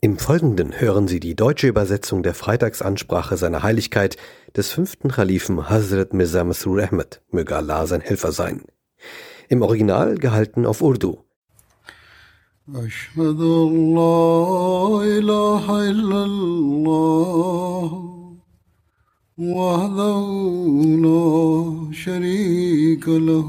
Im Folgenden hören Sie die deutsche Übersetzung der Freitagsansprache seiner Heiligkeit des fünften Khalifen Hazrat Mirza Masroor Ahmed, möge Allah sein Helfer sein. Im Original gehalten auf Urdu. أشهد أن لا إله إلا الله وحده لا شريك له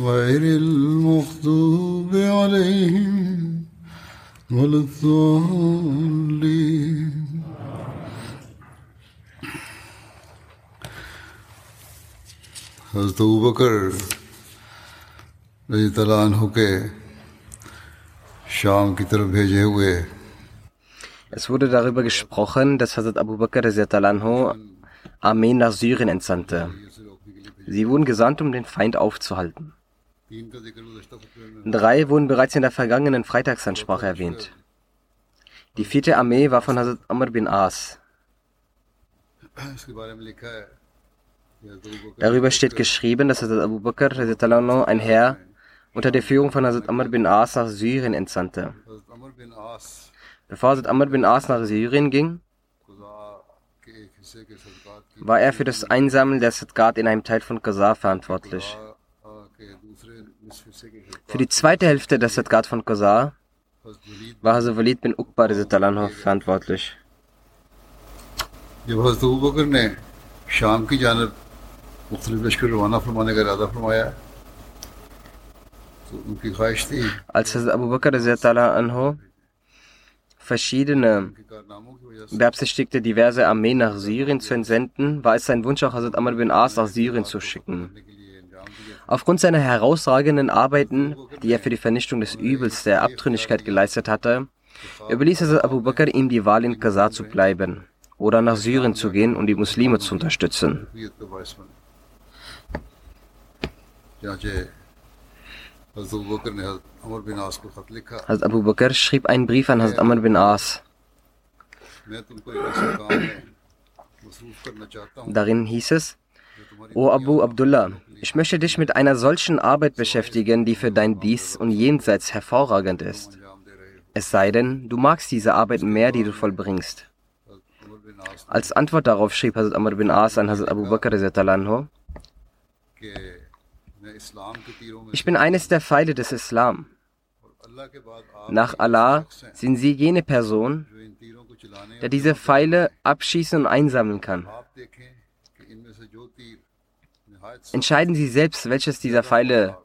غير المغضوب عليهم ولا الضالين حضرت ابو بکر رضی اللہ عنہ کے شام کی طرف بھیجے ہوئے Es wurde darüber gesprochen, dass Hazrat Abu Bakr Anho Armeen nach Syrien entsandte. Sie wurden gesandt, um den Feind aufzuhalten. Drei wurden bereits in der vergangenen Freitagsansprache erwähnt. Die vierte Armee war von Hazrat Amr bin As. Darüber steht geschrieben, dass Hazrat Abu Bakr ein Herr unter der Führung von Hazrat Amr bin As nach Syrien entsandte. Bevor Hazrat Amr bin As nach Syrien ging, war er für das Einsammeln der Sadqat in einem Teil von Qazar verantwortlich. Für die zweite Hälfte der Sadqat von Qazar war Hazrat Walid bin Uqba verantwortlich. जब हजरत अबू बकर ने शाम की जानब मुख्तलिफ लश्कर रवाना फरमाने का इरादा फरमाया तो उनकी ख्वाहिश थी Als Hazrat Abu Bakr anho verschiedene beabsichtigte, diverse Armeen nach Syrien zu entsenden, war es sein Wunsch, auch Hazrat Amr bin As nach Syrien zu schicken. Aufgrund seiner herausragenden Arbeiten, die er für die Vernichtung des Übels der Abtrünnigkeit geleistet hatte, überließ Hazrat Abu Bakr ihm die Wahl in Qasar zu bleiben oder nach Syrien zu gehen und die Muslime zu unterstützen. Hazrat Abu Bakr schrieb einen Brief an Hazrat Amr bin As. Darin hieß es, O Abu Abdullah, ich möchte dich mit einer solchen Arbeit beschäftigen, die für dein Dies und Jenseits hervorragend ist. Es sei denn, du magst diese Arbeit mehr, die du vollbringst. Als Antwort darauf schrieb Hazrat Amr bin As an Hazrat Abu Bakr ich bin eines der Pfeile des Islam. Nach Allah sind Sie jene Person, der diese Pfeile abschießen und einsammeln kann. Entscheiden Sie selbst, welches dieser Pfeile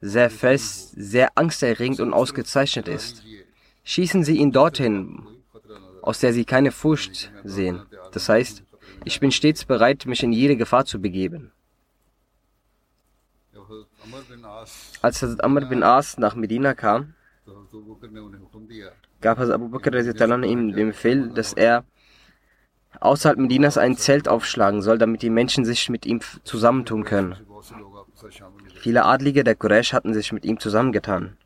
sehr fest, sehr angsterregend und ausgezeichnet ist. Schießen Sie ihn dorthin, aus der Sie keine Furcht sehen. Das heißt, ich bin stets bereit, mich in jede Gefahr zu begeben. Als Hazrat Amr bin As nach Medina kam, gab Hazrat Abu Bakr ihm den Befehl, dass er außerhalb Medinas ein Zelt aufschlagen soll, damit die Menschen sich mit ihm zusammentun können. Viele Adlige der Quraysh hatten sich mit ihm zusammengetan.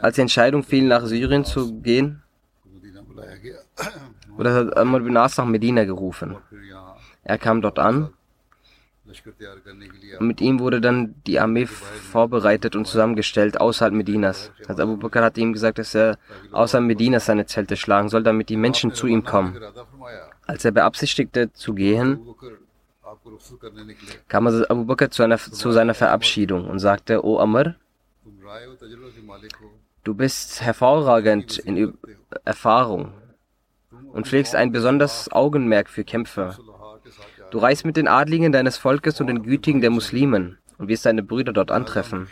Als die Entscheidung fiel, nach Syrien zu gehen, wurde Amr bin As nach Medina gerufen. Er kam dort an mit ihm wurde dann die Armee vorbereitet und zusammengestellt außerhalb Medinas. Also Abu Bakr hat ihm gesagt, dass er außerhalb Medinas seine Zelte schlagen soll, damit die Menschen zu ihm kommen. Als er beabsichtigte zu gehen, kam also Abu Bakr zu, einer, zu seiner Verabschiedung und sagte, O Amr, Du bist hervorragend in Erfahrung und pflegst ein besonderes Augenmerk für Kämpfer. Du reist mit den Adligen deines Volkes und den Gütigen der Muslimen und wirst deine Brüder dort antreffen.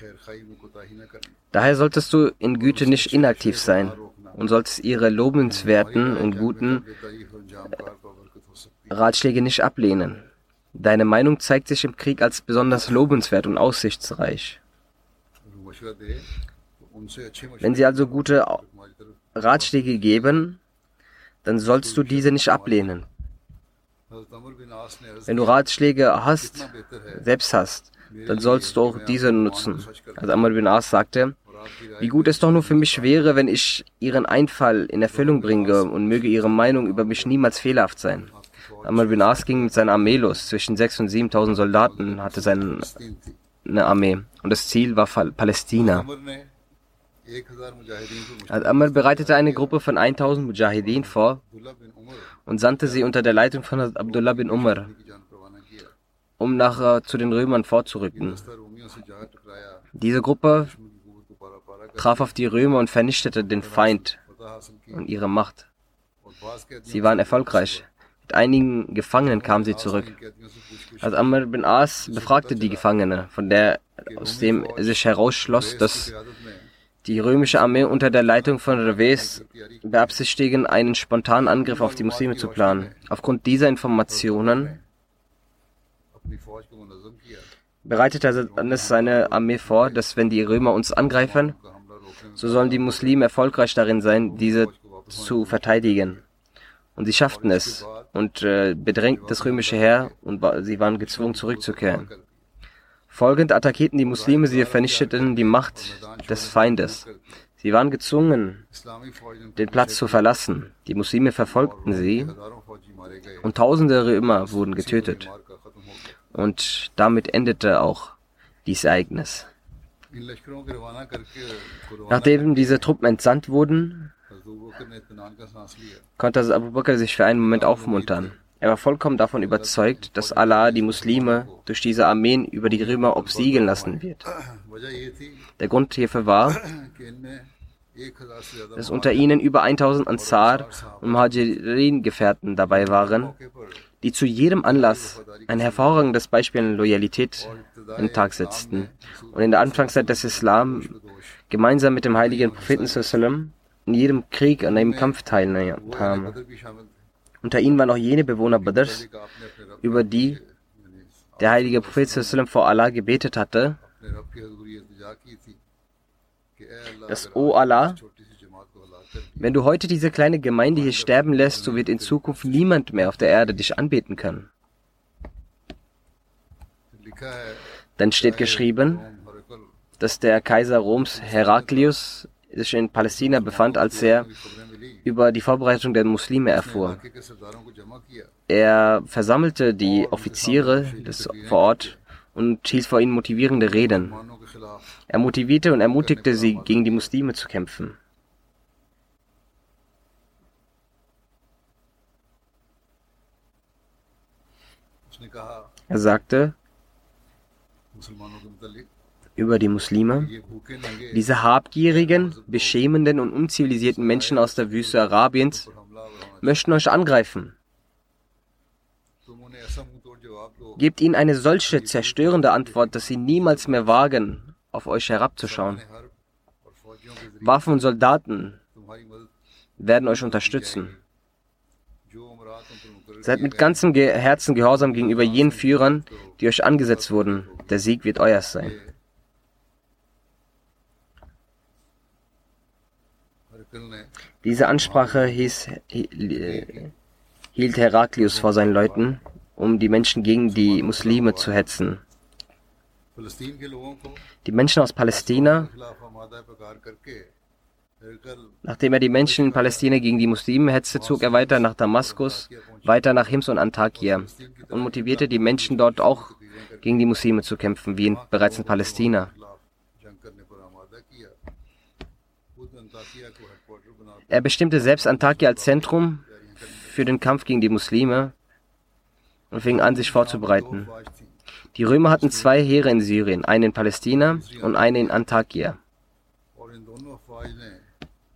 Daher solltest du in Güte nicht inaktiv sein und solltest ihre lobenswerten und guten Ratschläge nicht ablehnen. Deine Meinung zeigt sich im Krieg als besonders lobenswert und aussichtsreich. Wenn sie also gute Ratschläge geben, dann sollst du diese nicht ablehnen. Wenn du Ratschläge hast, selbst hast, dann sollst du auch diese nutzen. Also Amr bin As sagte, wie gut es doch nur für mich wäre, wenn ich ihren Einfall in Erfüllung bringe und möge ihre Meinung über mich niemals fehlerhaft sein. Amr bin As ging mit seiner Armee los. Zwischen 6.000 und 7.000 Soldaten hatte seine Armee. Und das Ziel war Palästina. Al-Amr bereitete eine Gruppe von 1000 Mujahideen vor und sandte sie unter der Leitung von Abdullah bin Umar, um nachher zu den Römern vorzurücken. Diese Gruppe traf auf die Römer und vernichtete den Feind und ihre Macht. Sie waren erfolgreich. Mit einigen Gefangenen kamen sie zurück. Also Amr bin As befragte die Gefangene, von der aus dem sich herausschloss, dass die römische Armee unter der Leitung von Reves beabsichtigen, einen spontanen Angriff auf die Muslime zu planen. Aufgrund dieser Informationen bereitete Anis seine Armee vor, dass wenn die Römer uns angreifen, so sollen die Muslime erfolgreich darin sein, diese zu verteidigen. Und sie schafften es und äh, bedrängten das römische Heer und sie waren gezwungen zurückzukehren. Folgend attackierten die Muslime, sie vernichteten die Macht des Feindes. Sie waren gezwungen, den Platz zu verlassen. Die Muslime verfolgten sie und tausende Römer wurden getötet. Und damit endete auch dieses Ereignis. Nachdem diese Truppen entsandt wurden, konnte Abu Bakr sich für einen Moment aufmuntern. Er war vollkommen davon überzeugt, dass Allah die Muslime durch diese Armeen über die Römer obsiegeln lassen wird. Der Grund hierfür war, dass unter ihnen über 1000 Ansar und Muhajirin-Gefährten dabei waren, die zu jedem Anlass ein hervorragendes Beispiel an Loyalität in den Tag setzten und in der Anfangszeit des Islam gemeinsam mit dem heiligen Propheten in jedem Krieg an einem Kampf teilnahmen. Unter ihnen waren auch jene Bewohner Badrs, über die der heilige Prophet vor Allah gebetet hatte, dass, O Allah, wenn du heute diese kleine Gemeinde hier sterben lässt, so wird in Zukunft niemand mehr auf der Erde dich anbeten können. Dann steht geschrieben, dass der Kaiser Roms Heraklius sich in Palästina befand, als er über die Vorbereitung der Muslime erfuhr. Er versammelte die Offiziere des, vor Ort und hielt vor ihnen motivierende Reden. Er motivierte und ermutigte sie, gegen die Muslime zu kämpfen. Er sagte, über die Muslime. Diese habgierigen, beschämenden und unzivilisierten Menschen aus der Wüste Arabiens möchten euch angreifen. Gebt ihnen eine solche zerstörende Antwort, dass sie niemals mehr wagen, auf euch herabzuschauen. Waffen und Soldaten werden euch unterstützen. Seid mit ganzem Herzen gehorsam gegenüber jenen Führern, die euch angesetzt wurden. Der Sieg wird euers sein. Diese Ansprache hieß, hielt Heraklius vor seinen Leuten, um die Menschen gegen die Muslime zu hetzen. Die Menschen aus Palästina, nachdem er die Menschen in Palästina gegen die Muslime hetzte, zog er weiter nach Damaskus, weiter nach Hims und Antakya und motivierte die Menschen dort auch gegen die Muslime zu kämpfen, wie in, bereits in Palästina. Er bestimmte selbst Antakya als Zentrum für den Kampf gegen die Muslime und fing an, sich vorzubereiten. Die Römer hatten zwei Heere in Syrien, einen in Palästina und einen in Antakya.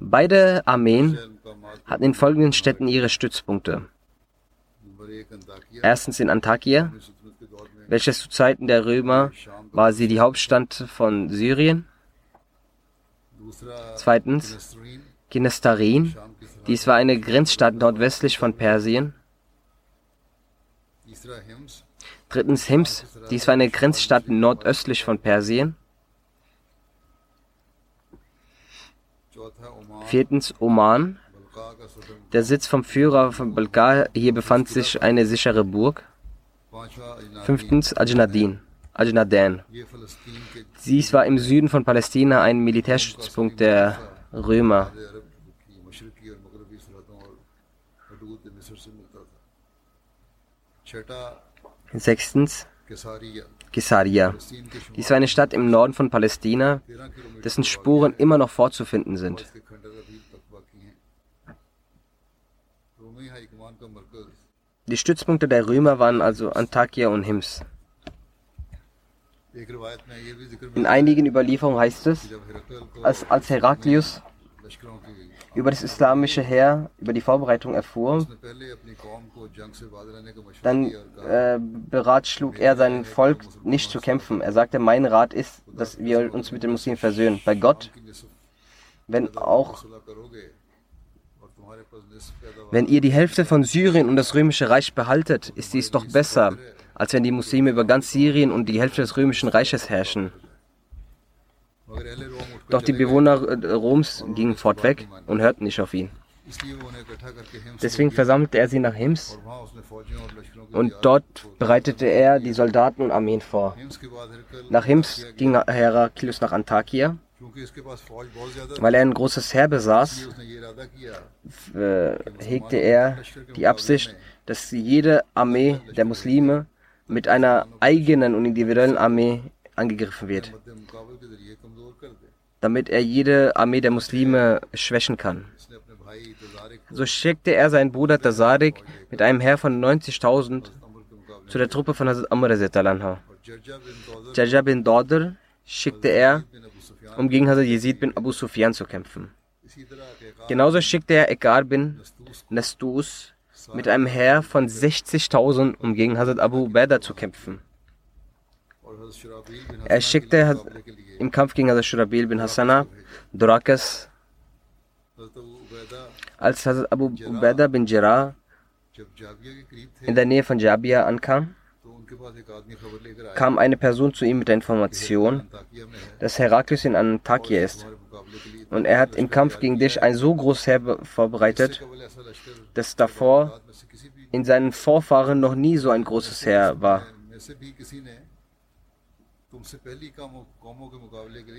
Beide Armeen hatten in folgenden Städten ihre Stützpunkte. Erstens in Antakya, welches zu Zeiten der Römer war sie die Hauptstadt von Syrien. Zweitens Ginestarin, dies war eine Grenzstadt nordwestlich von Persien. Drittens Hims, dies war eine Grenzstadt nordöstlich von Persien. Viertens Oman, der Sitz vom Führer von Balkar. Hier befand sich eine sichere Burg. Fünftens Ajnadin, Ajnadan. Dies war im Süden von Palästina ein Militärstützpunkt der Römer. Sechstens Caesarea. Dies war eine Stadt im Norden von Palästina, dessen Spuren immer noch vorzufinden sind. Die Stützpunkte der Römer waren also Antakya und Hims. In einigen Überlieferungen heißt es, als, als Heraklius über das islamische Heer, über die Vorbereitung erfuhr, dann äh, beratschlug er sein Volk nicht zu kämpfen. Er sagte, mein Rat ist, dass wir uns mit den Muslimen versöhnen. Bei Gott, wenn auch wenn ihr die Hälfte von Syrien und das römische Reich behaltet, ist dies doch besser, als wenn die Muslime über ganz Syrien und die Hälfte des römischen Reiches herrschen. Doch die Bewohner äh, Roms gingen fortweg und hörten nicht auf ihn. Deswegen versammelte er sie nach Hims und dort bereitete er die Soldaten und Armeen vor. Nach Hims ging Heraklius nach Antakya weil er ein großes Heer besaß, äh, hegte er die Absicht, dass jede Armee der Muslime mit einer eigenen und individuellen Armee angegriffen wird, damit er jede Armee der Muslime schwächen kann. So schickte er seinen Bruder Tazarik mit einem Heer von 90.000 zu der Truppe von Hazrat Amr. Jaja bin Dodr schickte er um gegen Hazrat Yazid bin Abu Sufyan zu kämpfen. Genauso schickte er Ekar bin Nastus mit einem Heer von 60.000, um gegen Hazrat Abu Ubaidah zu kämpfen. Er schickte im Kampf gegen Hazrat Shurabil bin Hassana Durakas, als Hazrat Abu Ubaidah bin Jarrah in der Nähe von Jabia ankam kam eine Person zu ihm mit der Information, dass Heraklius in Antakya ist. Und er hat im Kampf gegen dich ein so großes Heer vorbereitet, dass davor in seinen Vorfahren noch nie so ein großes Heer war.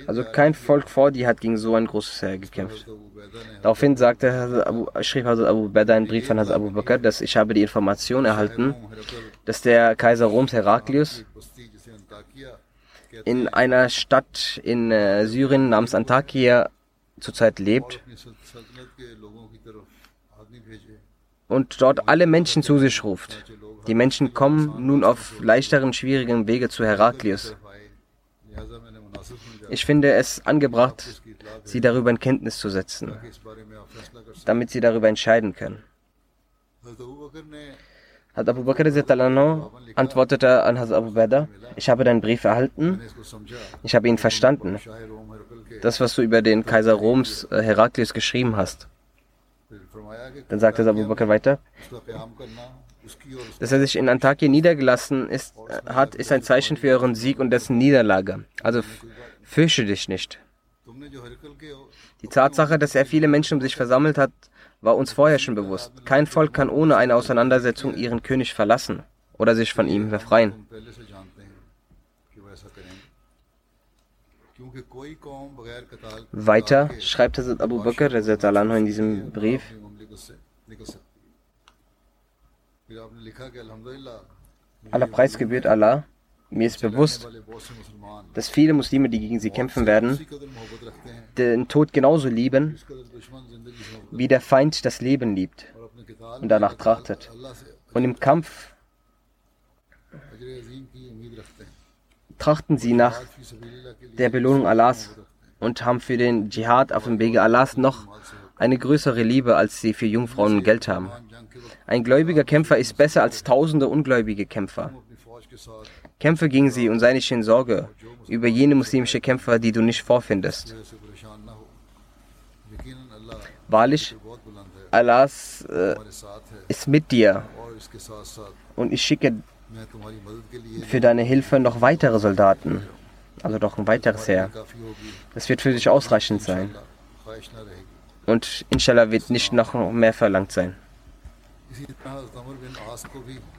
Also kein Volk vor dir hat gegen so ein großes Heer gekämpft. Daraufhin sagte Abu, schrieb Hazrat Abu Beda einen Brief an Hazrat Abu Bakr, dass ich habe die Information erhalten, dass der Kaiser Roms Heraklius in einer Stadt in äh, Syrien namens Antakya zurzeit lebt und dort alle Menschen zu sich ruft. Die Menschen kommen nun auf leichteren, schwierigen Wege zu Heraklius. Ich finde es angebracht, sie darüber in Kenntnis zu setzen, damit sie darüber entscheiden können. Hat Abu Bakr antwortete an Hazrat Abu Beda, ich habe deinen Brief erhalten, ich habe ihn verstanden. Das, was du über den Kaiser Roms äh, Heraklius geschrieben hast. Dann sagte Abu Bakr weiter, dass er sich in Antakya niedergelassen ist, hat, ist ein Zeichen für euren Sieg und dessen Niederlage. Also fürchte dich nicht. Die Tatsache, dass er viele Menschen um sich versammelt hat, war uns vorher schon bewusst. Kein Volk kann ohne eine Auseinandersetzung ihren König verlassen oder sich von ihm befreien. Weiter schreibt Hazrat Abu Bakr in diesem Brief, Aller Preis gebührt Allah. Mir ist bewusst, dass viele Muslime, die gegen sie kämpfen werden, den Tod genauso lieben, wie der Feind das Leben liebt und danach trachtet. Und im Kampf trachten sie nach der Belohnung Allahs und haben für den Dschihad auf dem Wege Allahs noch eine größere Liebe, als sie für Jungfrauen und Geld haben. Ein gläubiger Kämpfer ist besser als tausende ungläubige Kämpfer. Kämpfe gegen sie und sei nicht in Sorge über jene muslimische Kämpfer, die du nicht vorfindest. Wahrlich, Allah äh, ist mit dir und ich schicke für deine Hilfe noch weitere Soldaten, also doch ein weiteres Heer. Das wird für dich ausreichend sein. Und inshallah wird nicht noch mehr verlangt sein.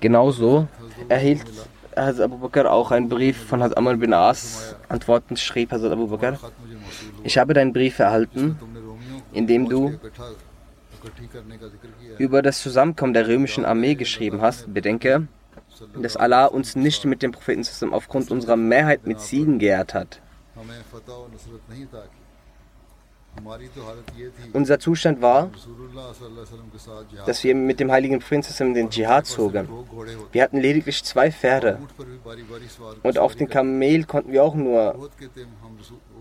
Genauso erhielt Hazrat Abu Bakr auch einen Brief von Hazrat Amr bin As. Antwortend schrieb Hazrat Abu Bakr, ich habe deinen Brief erhalten, in dem du über das Zusammenkommen der römischen Armee geschrieben hast. Bedenke, dass Allah uns nicht mit dem Propheten aufgrund unserer Mehrheit mit Siegen geehrt hat. Unser Zustand war, dass wir mit dem heiligen Prinzessin den Dschihad zogen. Wir hatten lediglich zwei Pferde. Und auf den Kamel konnten wir auch nur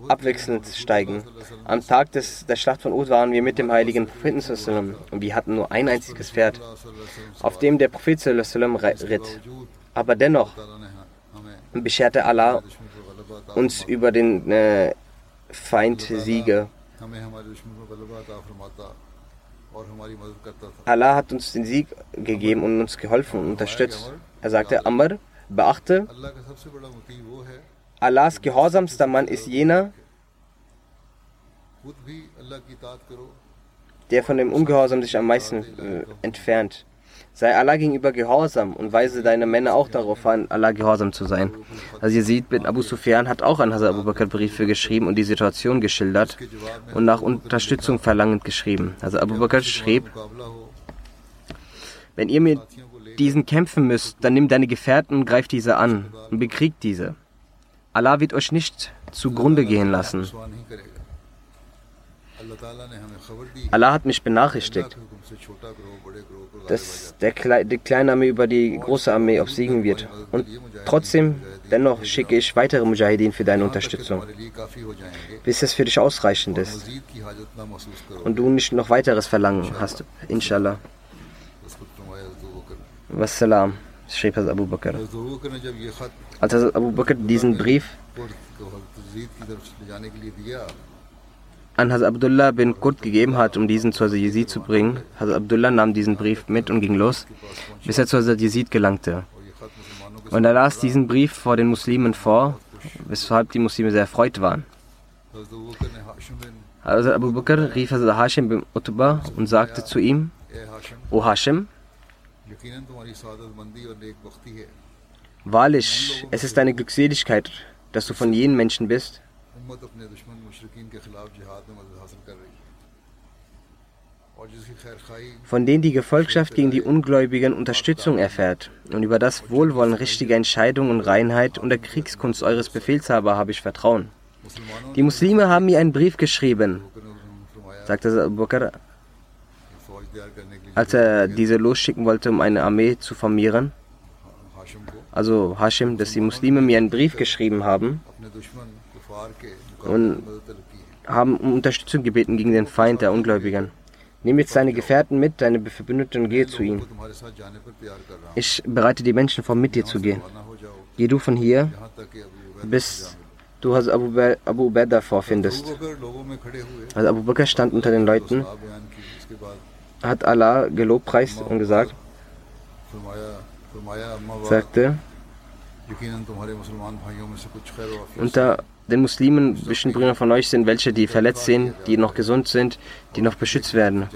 abwechselnd steigen. Am Tag des, der Schlacht von Ud waren wir mit dem heiligen Propheten und wir hatten nur ein einziges Pferd, auf dem der Prophet ritt. Aber dennoch bescherte Allah uns über den äh, Feind Siege. Allah hat uns den Sieg gegeben und uns geholfen und unterstützt. Er sagte, Amr, beachte, Allahs gehorsamster Mann ist jener, der von dem Ungehorsam sich am meisten äh, entfernt. Sei Allah gegenüber gehorsam und weise deine Männer auch darauf an, Allah gehorsam zu sein. Also ihr seht, bin Abu Sufyan hat auch an Hazrat Abu Bakr Briefe geschrieben und die Situation geschildert und nach Unterstützung verlangend geschrieben. Also Abu Bakr schrieb, wenn ihr mit diesen kämpfen müsst, dann nimm deine Gefährten und greif diese an und bekriegt diese. Allah wird euch nicht zugrunde gehen lassen. Allah hat mich benachrichtigt, dass der Kle die kleine Armee über die große Armee obsiegen wird. Und trotzdem, dennoch schicke ich weitere Mujahideen für deine Unterstützung, bis es für dich ausreichend ist. und du nicht noch weiteres Verlangen hast, inshallah. Wassalam, schrieb Hazrat Abu Bakr. Als Abu Bakr diesen Brief an Hazrat Abdullah bin Qut gegeben hat, um diesen zu Hazrat Yazid zu bringen. Hazrat Abdullah nahm diesen Brief mit und ging los, bis er zu Hazrat Yazid gelangte. Und er las diesen Brief vor den Muslimen vor, weshalb die Muslime sehr erfreut waren. Hazrat Abu Bakr rief Hazrat Hashim bin Utbah und sagte zu ihm, O Hashim, wahrlich, es ist eine Glückseligkeit, dass du von jenen Menschen bist, von denen die Gefolgschaft gegen die Ungläubigen Unterstützung erfährt. Und über das Wohlwollen richtiger Entscheidung und Reinheit und der Kriegskunst eures Befehlshaber habe ich Vertrauen. Die Muslime haben mir einen Brief geschrieben, sagte Abu Bakr, als er diese losschicken wollte, um eine Armee zu formieren. Also Hashim, dass die Muslime mir einen Brief geschrieben haben und haben um Unterstützung gebeten gegen den Feind der Ungläubigen. Nimm jetzt deine Gefährten mit, deine Verbündeten und gehe zu ihnen. Ich bereite die Menschen vor, mit dir zu gehen. Geh du von hier, bis du Abu, Abu Ubaidah vorfindest. Also Abu Bakr stand unter den Leuten, hat Allah gelobpreist und gesagt, sagte, unter den Muslimen Brüder von euch sind welche, die verletzt sind, die noch gesund sind, die noch beschützt werden.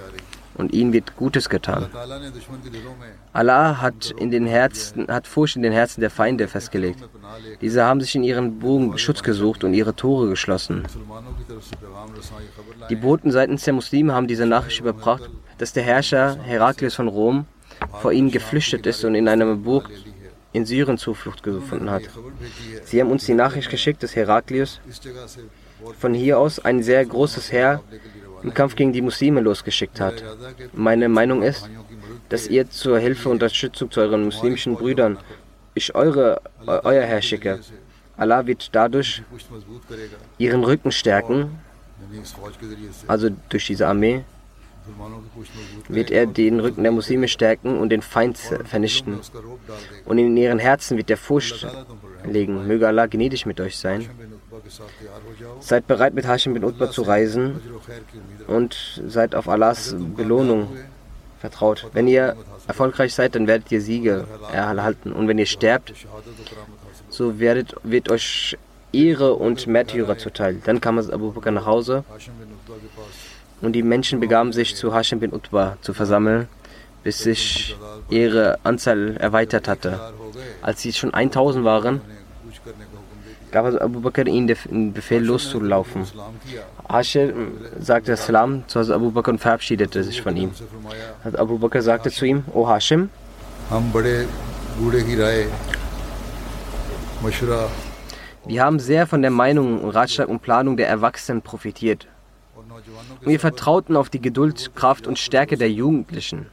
Und ihnen wird Gutes getan. Allah hat, in den Herzen, hat Furcht in den Herzen der Feinde festgelegt. Diese haben sich in ihren Bogen Schutz gesucht und ihre Tore geschlossen. Die Boten seitens der Muslime haben diese Nachricht überbracht, dass der Herrscher Heraklius von Rom vor ihnen geflüchtet ist und in einer Burg in Syrien Zuflucht gefunden hat. Sie haben uns die Nachricht geschickt, dass Heraklius von hier aus ein sehr großes Heer im Kampf gegen die Muslime losgeschickt hat. Meine Meinung ist, dass ihr zur Hilfe und Unterstützung zu euren muslimischen Brüdern ich eure, euer Herr schicke. Allah wird dadurch ihren Rücken stärken, also durch diese Armee wird er den Rücken der Muslime stärken und den Feind vernichten. Und in ihren Herzen wird er Furcht legen. Möge Allah gnädig mit euch sein. Seid bereit, mit Hashim bin Utbah zu reisen und seid auf Allahs Belohnung vertraut. Wenn ihr erfolgreich seid, dann werdet ihr Siege erhalten. Und wenn ihr sterbt, so werdet, wird euch Ehre und Märtyrer zuteil. Dann kam Abu Bakr nach Hause und die Menschen begaben sich zu Hashim bin Utbah zu versammeln, bis sich ihre Anzahl erweitert hatte. Als sie schon 1000 waren, gab also Abu Bakr ihnen den Befehl loszulaufen. Hashim sagte Salam zu Abu Bakr und verabschiedete sich von ihm. Also Abu Bakr sagte zu ihm, O Hashim, wir haben sehr von der Meinung, Ratschlag und Planung der Erwachsenen profitiert. Und wir vertrauten auf die Geduld, Kraft und Stärke der Jugendlichen.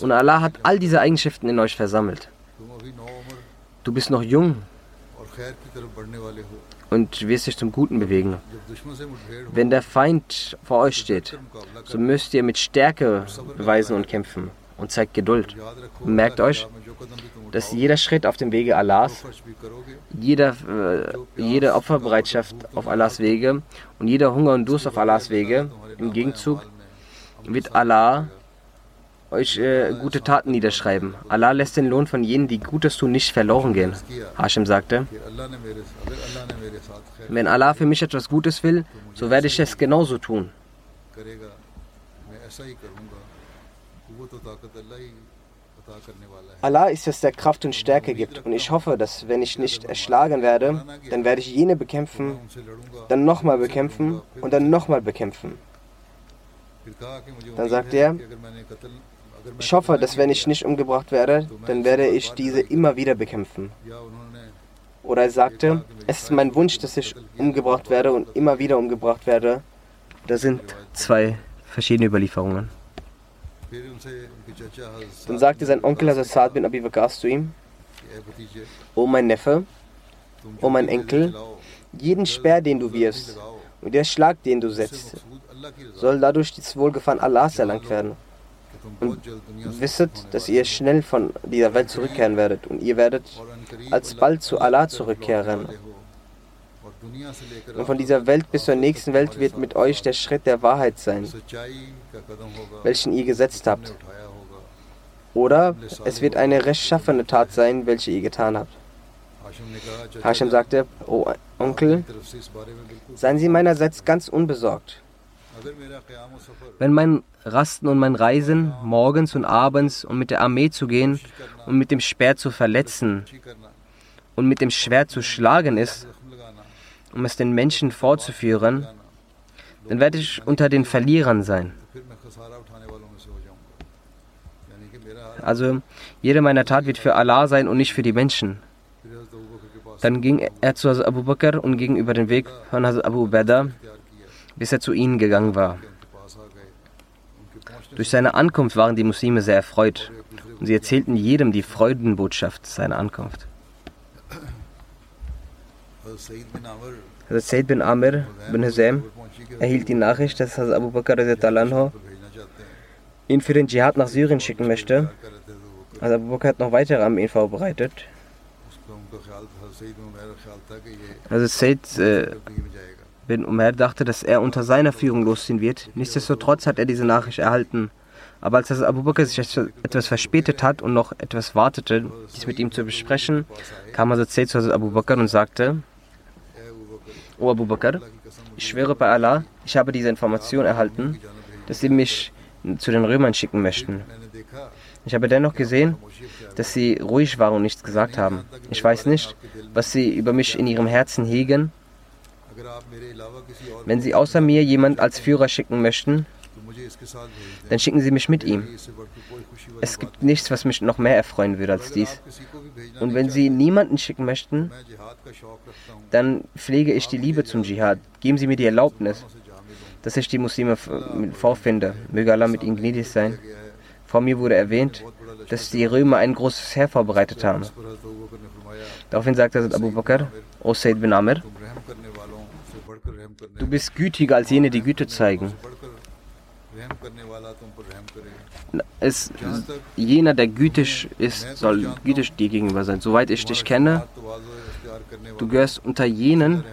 Und Allah hat all diese Eigenschaften in euch versammelt. Du bist noch jung und wirst dich zum Guten bewegen. Wenn der Feind vor euch steht, so müsst ihr mit Stärke beweisen und kämpfen und zeigt Geduld. Merkt euch, dass jeder Schritt auf dem Wege Allahs, jeder, äh, jede Opferbereitschaft auf Allahs Wege und jeder Hunger und Durst auf Allahs Wege, im Gegenzug wird Allah euch äh, gute Taten niederschreiben. Allah lässt den Lohn von jenen, die Gutes tun, nicht verloren gehen. Hashem sagte, wenn Allah für mich etwas Gutes will, so werde ich es genauso tun. Allah ist es, der Kraft und Stärke gibt. Und ich hoffe, dass wenn ich nicht erschlagen werde, dann werde ich jene bekämpfen, dann nochmal bekämpfen und dann nochmal bekämpfen. Dann sagt er, ich hoffe, dass wenn ich nicht umgebracht werde, dann werde ich diese immer wieder bekämpfen. Oder er sagte, es ist mein Wunsch, dass ich umgebracht werde und immer wieder umgebracht werde. Das sind zwei verschiedene Überlieferungen. Dann sagte sein Onkel Hazrat bin Abi Waqas zu ihm, O mein Neffe, O mein Enkel, jeden Speer, den du wirfst und der Schlag, den du setzt, soll dadurch das Wohlgefallen Allahs erlangt werden. Und wisset, dass ihr schnell von dieser Welt zurückkehren werdet und ihr werdet alsbald zu Allah zurückkehren. Und von dieser Welt bis zur nächsten Welt wird mit euch der Schritt der Wahrheit sein, welchen ihr gesetzt habt. Oder es wird eine rechtschaffene Tat sein, welche ihr getan habt. Hashem sagte, O Onkel, seien Sie meinerseits ganz unbesorgt. Wenn mein Rasten und mein Reisen, morgens und abends, um mit der Armee zu gehen und mit dem Speer zu verletzen und mit dem Schwert zu schlagen ist, um es den Menschen vorzuführen, dann werde ich unter den Verlierern sein. Also jede meiner Tat wird für Allah sein und nicht für die Menschen. Dann ging er zu Abu Bakr und ging über den Weg von Abu Ubaidah, bis er zu ihnen gegangen war. Durch seine Ankunft waren die Muslime sehr erfreut und sie erzählten jedem die Freudenbotschaft seiner Ankunft. Sayyid bin Amir bin Hussein erhielt die Nachricht, dass Abu Bakr ihn für den Dschihad nach Syrien schicken möchte. Also Abu Bakr hat noch weitere Armeen vorbereitet. Also Said äh, bin Umar dachte, dass er unter seiner Führung losziehen wird. Nichtsdestotrotz hat er diese Nachricht erhalten. Aber als Abu Bakr sich etwas verspätet hat und noch etwas wartete, dies mit ihm zu besprechen, kam also Said zu Abu Bakr und sagte, O Abu Bakr, ich schwöre bei Allah, ich habe diese Information erhalten, dass sie mich zu den Römern schicken möchten. Ich habe dennoch gesehen, dass sie ruhig waren und nichts gesagt haben. Ich weiß nicht, was sie über mich in ihrem Herzen hegen. Wenn sie außer mir jemand als Führer schicken möchten, dann schicken sie mich mit ihm. Es gibt nichts, was mich noch mehr erfreuen würde als dies. Und wenn sie niemanden schicken möchten, dann pflege ich die Liebe zum Dschihad. Geben Sie mir die Erlaubnis, dass ich die Muslime vorfinde. Möge Allah mit ihnen gnädig sein. Vor mir wurde erwähnt, dass die Römer ein großes Heer vorbereitet haben. Daraufhin sagte Abu Bakr, O Sayyid bin Amr, du bist gütiger als jene, die Güte zeigen. Es, jener, der gütig ist, soll gütig dir gegenüber sein. Soweit ich dich kenne, du gehörst unter jenen,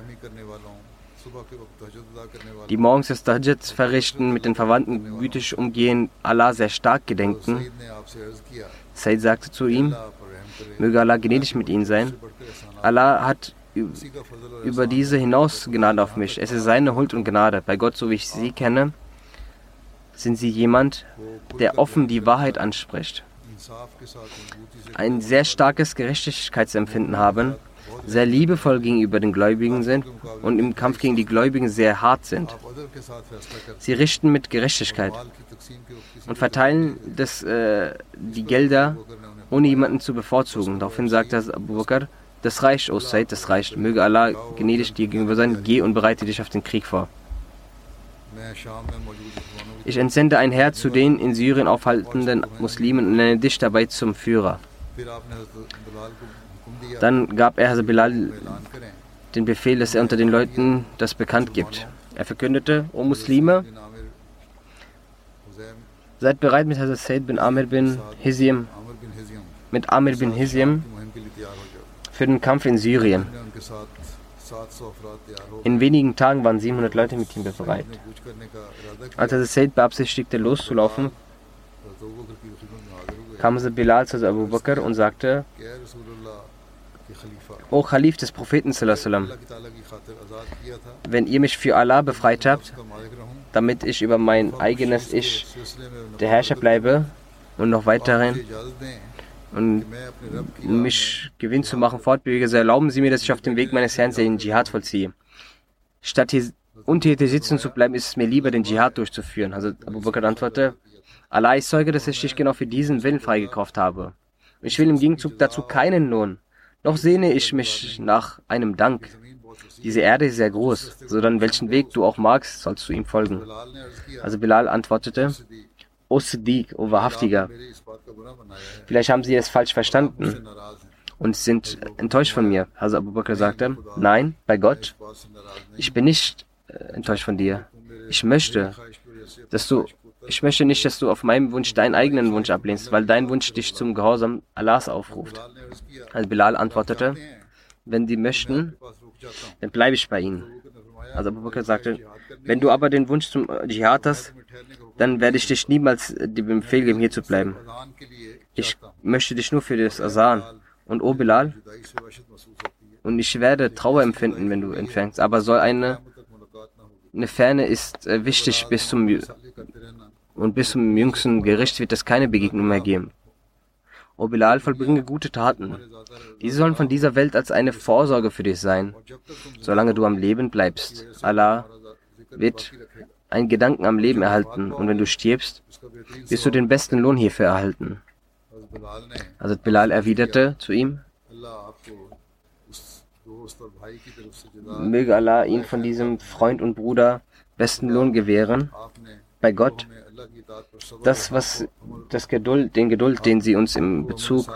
die morgens das Tahajjud verrichten, mit den Verwandten gütig umgehen, Allah sehr stark gedenken. Said sagte zu ihm, möge Allah gnädig mit ihnen sein. Allah hat über diese hinaus Gnade auf mich. Es ist seine Huld und Gnade. Bei Gott, so wie ich sie kenne, sind sie jemand, der offen die Wahrheit anspricht. Ein sehr starkes Gerechtigkeitsempfinden haben sehr liebevoll gegenüber den Gläubigen sind und im Kampf gegen die Gläubigen sehr hart sind. Sie richten mit Gerechtigkeit und verteilen das, äh, die Gelder, ohne jemanden zu bevorzugen. Daraufhin sagt das Abu Bakr, das reicht, O Said, das reicht. Möge Allah gnädig dir gegenüber sein, geh und bereite dich auf den Krieg vor. Ich entsende ein Heer zu den in Syrien aufhaltenden Muslimen und nenne dich dabei zum Führer. Dann gab er Bilal den Befehl, dass er unter den Leuten das bekannt gibt. Er verkündete, O Muslime, seid bereit mit Hazrat Said bin Amir bin Hizim, mit Amir bin Hizim für den Kampf in Syrien. In wenigen Tagen waren 700 Leute mit ihm bereit. Als Hazrat Said beabsichtigte, loszulaufen, kam Hazrat Bilal zu Abu Bakr und sagte, O Khalif des Propheten, wenn ihr mich für Allah befreit habt, damit ich über mein eigenes Ich der Herrscher bleibe und noch weiterhin und mich Gewinn zu machen fortbewege, so erlauben Sie mir, dass ich auf dem Weg meines Herrn den Dschihad vollziehe. Statt hier untätig sitzen zu bleiben, ist es mir lieber, den Dschihad durchzuführen. Also Abu Bakr antwortete, Allah, ich zeuge, dass ich dich genau für diesen Willen freigekauft habe. Ich will im Gegenzug dazu keinen Lohn. Noch sehne ich mich nach einem Dank. Diese Erde ist sehr groß, so dann welchen Weg du auch magst, sollst du ihm folgen. Also Bilal antwortete, O Siddiq, O Wahrhaftiger, vielleicht haben sie es falsch verstanden und sind enttäuscht von mir. Also Abu Bakr sagte, nein, bei Gott, ich bin nicht äh, enttäuscht von dir. Ich möchte, dass du ich möchte nicht, dass du auf meinem Wunsch deinen eigenen Wunsch ablehnst, weil dein Wunsch dich zum Gehorsam Allahs aufruft. Also Bilal antwortete, wenn die möchten, dann bleibe ich bei ihnen. Also Abu Bakr sagte, wenn du aber den Wunsch zum Dschihad hast, dann werde ich dich niemals dem Befehl geben, hier zu bleiben. Ich möchte dich nur für das Asan. Und O Bilal, und ich werde Trauer empfinden, wenn du entfängst, aber soll eine, eine Ferne ist äh, wichtig bis zum und bis zum jüngsten Gericht wird es keine Begegnung mehr geben. O Bilal, vollbringe gute Taten. Diese sollen von dieser Welt als eine Vorsorge für dich sein, solange du am Leben bleibst. Allah wird einen Gedanken am Leben erhalten und wenn du stirbst, wirst du den besten Lohn hierfür erhalten. Also Bilal erwiderte zu ihm, möge Allah ihn von diesem Freund und Bruder besten Lohn gewähren bei Gott das, was das Geduld, den Geduld, den sie uns im Bezug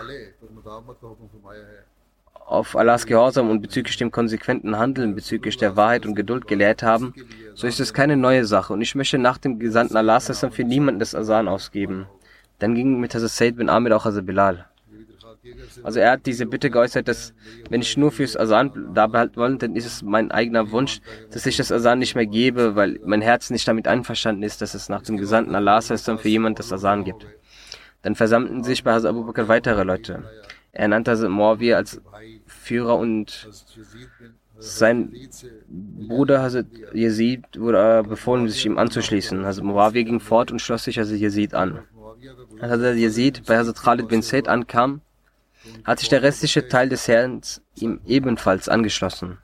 auf Allahs Gehorsam und bezüglich dem konsequenten Handeln, bezüglich der Wahrheit und Geduld gelehrt haben, so ist es keine neue Sache und ich möchte nach dem Gesandten Allahs für niemanden das Asan ausgeben. Dann ging mit Hazrat Said bin Amir auch Hazrat Bilal. Also er hat diese Bitte geäußert, dass wenn ich nur fürs Asan da behalten wollte, dann ist es mein eigener Wunsch, dass ich das Asan nicht mehr gebe, weil mein Herz nicht damit einverstanden ist, dass es nach dem Gesandten Allahs für jemand das Asan gibt. Dann versammelten sich bei Hazrat Abu Bakr weitere Leute. Er nannte Hazrat Muawiyah als Führer und sein Bruder Hazrat Yazid wurde befohlen, sich ihm anzuschließen. Also Muawiyah ging fort und schloss sich Hazrat Yazid an. Als Hazrat Yazid bei Hazrat Khalid bin Said ankam, hat sich der restliche Teil des Herrn ihm ebenfalls angeschlossen.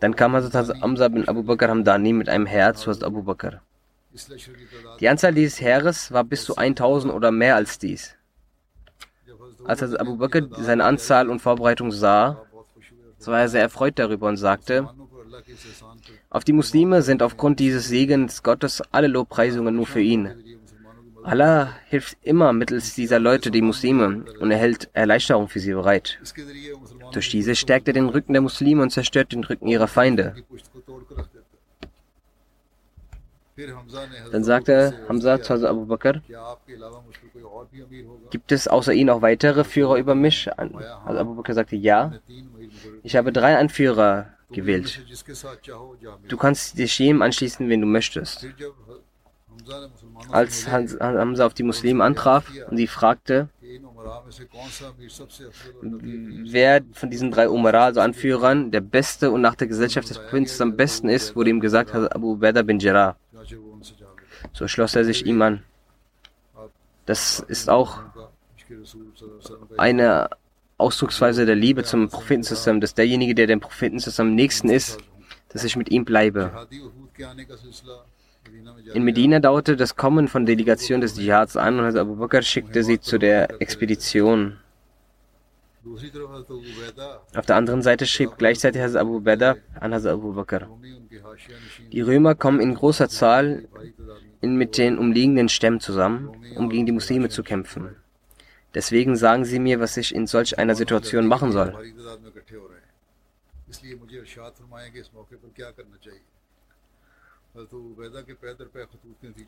Dann kam Hazrat Hamza bin Abu Bakr Hamdani mit einem Heer zu Hazrat Abu Bakr. Die Anzahl dieses Heeres war bis zu 1000 oder mehr als dies. Als Hazrat Abu Bakr seine Anzahl und Vorbereitung sah, so war er sehr erfreut darüber und sagte, auf die Muslime sind aufgrund dieses Segens Gottes alle Lobpreisungen nur für ihn. Allah hilft immer mittels dieser Leute die Muslime und erhält Erleichterung für sie bereit. Durch diese stärkt er den Rücken der Muslime und zerstört den Rücken ihrer Feinde. Dann sagte Hamza zu Abu Bakr, gibt es außer Ihnen auch weitere Führer über mich? Also Abu Bakr sagte, ja. Ich habe drei Anführer gewählt. Du kannst dich jedem anschließen, wenn du möchtest. Als Hamza auf die Muslime antraf und sie fragte, wer von diesen drei Umara, also Anführern, der beste und nach der Gesellschaft des Propheten am besten ist, wurde ihm gesagt, Abu Ubaidah bin Jarrah. So schloss er sich ihm an. Das ist auch eine Ausdrucksweise der Liebe zum Propheten zusammen, dass derjenige, der dem Propheten zusammen am nächsten ist, dass ich mit ihm bleibe. In Medina dauerte das Kommen von Delegationen des Dschihads an und Abu Bakr schickte sie zu der Expedition. Auf der anderen Seite schrieb gleichzeitig Hazrat Abu Beda an Hazrat Abu Bakr. Die Römer kommen in großer Zahl mit den umliegenden Stämmen zusammen, um gegen die Muslime zu kämpfen. Deswegen sagen sie mir, was ich in solch einer Situation machen soll.